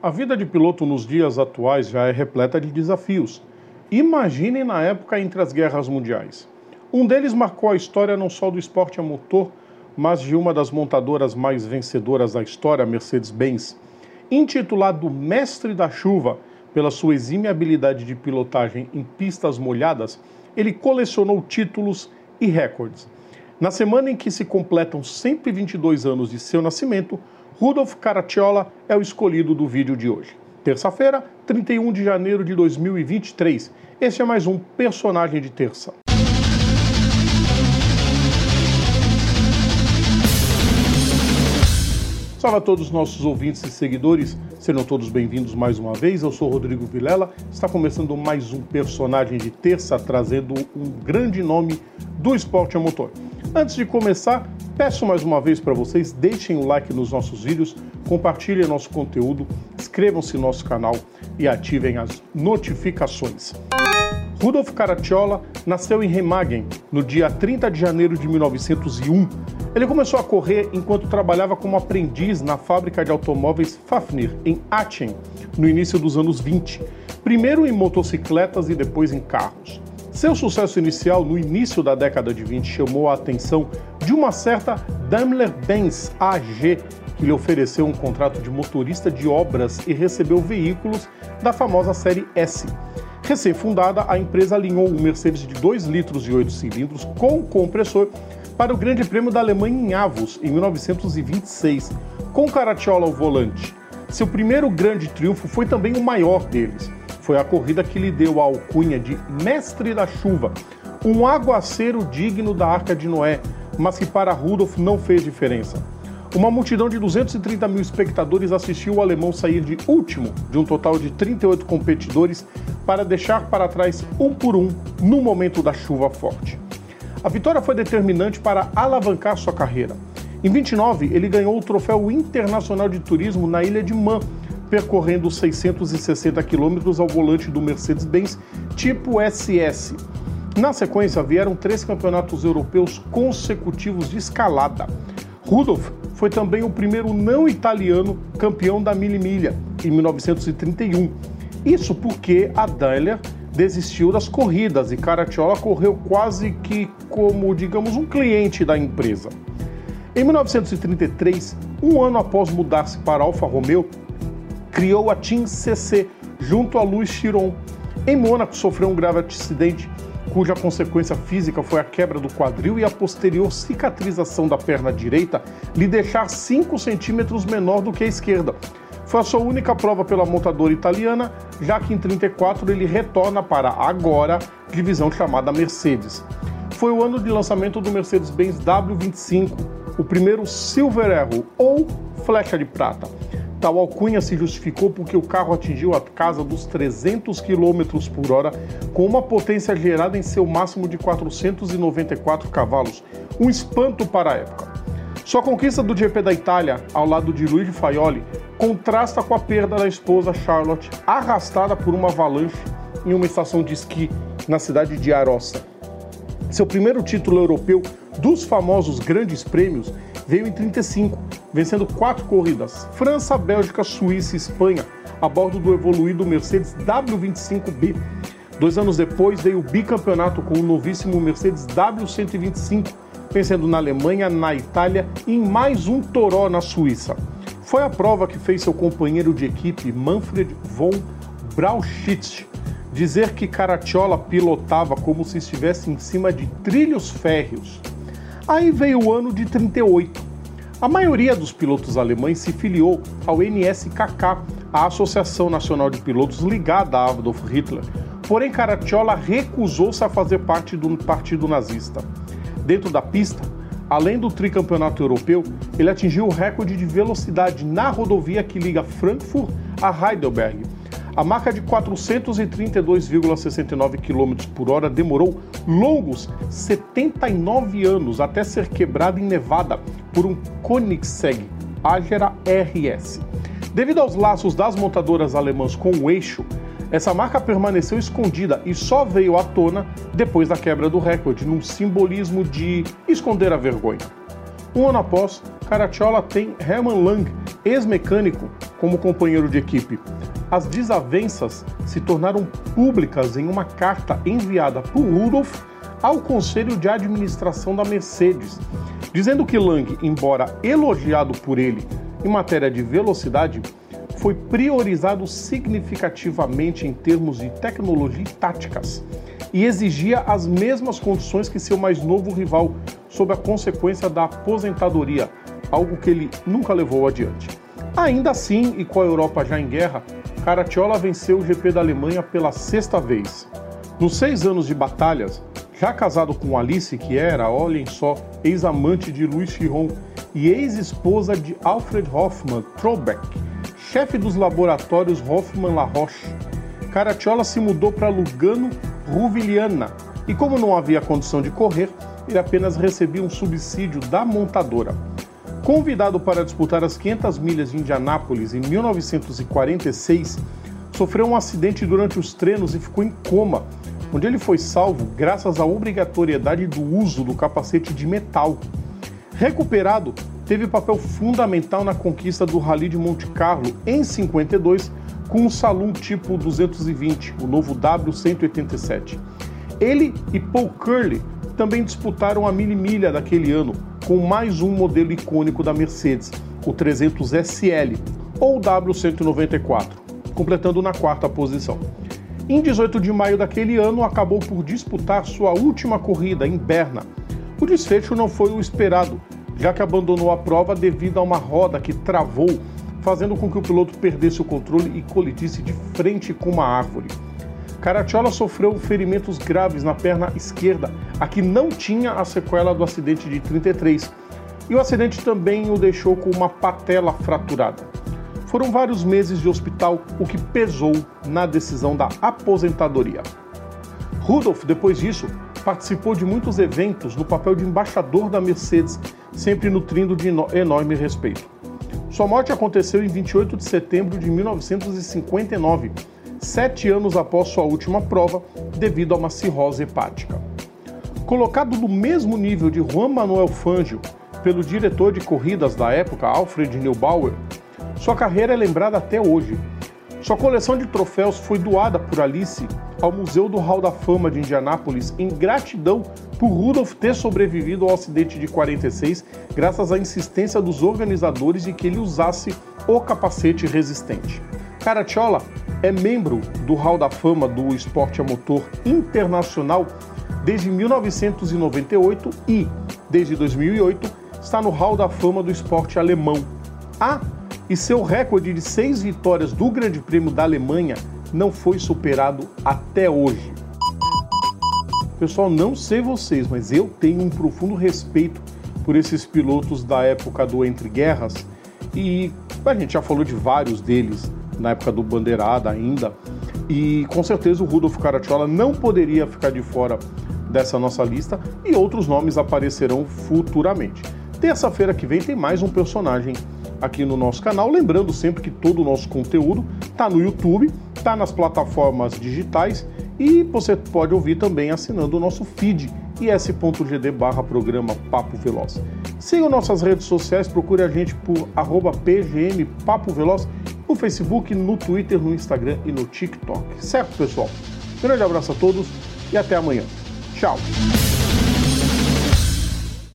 A vida de piloto nos dias atuais já é repleta de desafios. Imaginem na época entre as guerras mundiais. Um deles marcou a história não só do esporte a motor, mas de uma das montadoras mais vencedoras da história, Mercedes-Benz. Intitulado Mestre da Chuva, pela sua exímia habilidade de pilotagem em pistas molhadas, ele colecionou títulos e recordes. Na semana em que se completam 122 anos de seu nascimento, Rudolf Caracciola é o escolhido do vídeo de hoje. Terça-feira, 31 de janeiro de 2023. Este é mais um personagem de terça. Salve a todos os nossos ouvintes e seguidores, sejam todos bem-vindos mais uma vez. Eu sou Rodrigo Vilela, está começando mais um personagem de terça, trazendo um grande nome do esporte a motor. Antes de começar, peço mais uma vez para vocês, deixem o like nos nossos vídeos, compartilhem nosso conteúdo, inscrevam-se no nosso canal e ativem as notificações. Rudolf Caracciola nasceu em Remagen no dia 30 de janeiro de 1901. Ele começou a correr enquanto trabalhava como aprendiz na fábrica de automóveis Fafnir, em Aachen, no início dos anos 20, primeiro em motocicletas e depois em carros. Seu sucesso inicial no início da década de 20 chamou a atenção de uma certa Daimler-Benz AG, que lhe ofereceu um contrato de motorista de obras e recebeu veículos da famosa série S. Recém-fundada, a empresa alinhou um Mercedes de 2 litros e 8 cilindros com compressor para o Grande Prêmio da Alemanha em Avos, em 1926, com Caracciola ao volante. Seu primeiro grande triunfo foi também o maior deles foi a corrida que lhe deu a alcunha de Mestre da Chuva, um aguaceiro digno da Arca de Noé, mas que para Rudolf não fez diferença. Uma multidão de 230 mil espectadores assistiu o alemão sair de último de um total de 38 competidores para deixar para trás um por um no momento da chuva forte. A vitória foi determinante para alavancar sua carreira. Em 29, ele ganhou o troféu internacional de turismo na ilha de Man, percorrendo 660 quilômetros ao volante do Mercedes-Benz tipo SS. Na sequência, vieram três campeonatos europeus consecutivos de escalada. Rudolf foi também o primeiro não italiano campeão da mili-milha, em 1931. Isso porque a Daimler desistiu das corridas e Caracciola correu quase que como, digamos, um cliente da empresa. Em 1933, um ano após mudar-se para Alfa Romeo, criou a Team CC junto a Louis Chiron. Em Mônaco sofreu um grave acidente cuja consequência física foi a quebra do quadril e a posterior cicatrização da perna direita lhe deixar 5 centímetros menor do que a esquerda. Foi a sua única prova pela montadora italiana, já que em 34 ele retorna para agora divisão chamada Mercedes. Foi o ano de lançamento do Mercedes-Benz W25, o primeiro Silver Arrow ou flecha de prata. Tal alcunha se justificou porque o carro atingiu a casa dos 300 km por hora com uma potência gerada em seu máximo de 494 cavalos, um espanto para a época. Sua conquista do GP da Itália, ao lado de Luigi Faioli, contrasta com a perda da esposa Charlotte, arrastada por uma avalanche em uma estação de esqui na cidade de Arossa. Seu primeiro título europeu dos famosos grandes prêmios veio em 35, vencendo quatro corridas: França, Bélgica, Suíça e Espanha, a bordo do evoluído Mercedes W25B. Dois anos depois veio o bicampeonato com o novíssimo Mercedes W125, vencendo na Alemanha, na Itália e em mais um Toró na Suíça. Foi a prova que fez seu companheiro de equipe, Manfred von Brauchitsch, dizer que Caracciola pilotava como se estivesse em cima de trilhos férreos. Aí veio o ano de 38. A maioria dos pilotos alemães se filiou ao NSKK, a Associação Nacional de Pilotos ligada a Adolf Hitler. Porém, Caracciola recusou-se a fazer parte do partido nazista. Dentro da pista, além do tricampeonato europeu, ele atingiu o recorde de velocidade na rodovia que liga Frankfurt a Heidelberg, a marca de 432,69 km por hora demorou longos 79 anos até ser quebrada em Nevada por um Koenigsegg Agera RS. Devido aos laços das montadoras alemãs com o eixo, essa marca permaneceu escondida e só veio à tona depois da quebra do recorde, num simbolismo de esconder a vergonha. Um ano após, Caracciola tem Hermann Lang, ex-mecânico, como companheiro de equipe. As desavenças se tornaram públicas em uma carta enviada por Rudolf ao Conselho de Administração da Mercedes, dizendo que Lang, embora elogiado por ele em matéria de velocidade, foi priorizado significativamente em termos de tecnologia e táticas e exigia as mesmas condições que seu mais novo rival, sob a consequência da aposentadoria, algo que ele nunca levou adiante. Ainda assim, e com a Europa já em guerra, Caratiola venceu o GP da Alemanha pela sexta vez. Nos seis anos de batalhas, já casado com Alice, que era, olhem só, ex-amante de Louis Chiron e ex-esposa de Alfred Hoffmann Trobeck, chefe dos laboratórios Hoffmann La Roche, Caratiola se mudou para Lugano, Ruviliana, e como não havia condição de correr, ele apenas recebia um subsídio da montadora. Convidado para disputar as 500 milhas de Indianápolis em 1946, sofreu um acidente durante os treinos e ficou em coma, onde ele foi salvo graças à obrigatoriedade do uso do capacete de metal. Recuperado, teve papel fundamental na conquista do Rally de Monte Carlo em 52 com um Saloon tipo 220, o novo W187. Ele e Paul Curley também disputaram a mini milha daquele ano com mais um modelo icônico da Mercedes, o 300 SL ou W194, completando na quarta posição. Em 18 de maio daquele ano, acabou por disputar sua última corrida em Berna. O desfecho não foi o esperado, já que abandonou a prova devido a uma roda que travou, fazendo com que o piloto perdesse o controle e colidisse de frente com uma árvore. Caracciolo sofreu ferimentos graves na perna esquerda, a que não tinha a sequela do acidente de 33, e o acidente também o deixou com uma patela fraturada. Foram vários meses de hospital, o que pesou na decisão da aposentadoria. Rudolf, depois disso, participou de muitos eventos no papel de embaixador da Mercedes, sempre nutrindo de enorme respeito. Sua morte aconteceu em 28 de setembro de 1959 sete anos após sua última prova, devido a uma cirrose hepática. Colocado no mesmo nível de Juan Manuel Fangio pelo diretor de corridas da época, Alfred Neubauer, sua carreira é lembrada até hoje. Sua coleção de troféus foi doada por Alice ao Museu do Hall da Fama de Indianápolis em gratidão por Rudolph ter sobrevivido ao acidente de 46, graças à insistência dos organizadores de que ele usasse o capacete resistente. Caracciola é membro do Hall da Fama do Esporte a Motor Internacional desde 1998 e, desde 2008, está no Hall da Fama do Esporte Alemão. Ah, e seu recorde de seis vitórias do Grande Prêmio da Alemanha não foi superado até hoje. Pessoal, não sei vocês, mas eu tenho um profundo respeito por esses pilotos da época do Entre Guerras e a gente já falou de vários deles na época do Bandeirada ainda. E com certeza o Rudolf Caracciola não poderia ficar de fora dessa nossa lista e outros nomes aparecerão futuramente. Terça-feira que vem tem mais um personagem aqui no nosso canal. Lembrando sempre que todo o nosso conteúdo está no YouTube, está nas plataformas digitais e você pode ouvir também assinando o nosso feed is.gd barra programa Papo Veloz. Siga nossas redes sociais, procure a gente por arroba PGM Papo Veloz no Facebook, no Twitter, no Instagram e no TikTok. Certo, pessoal? Grande abraço a todos e até amanhã. Tchau!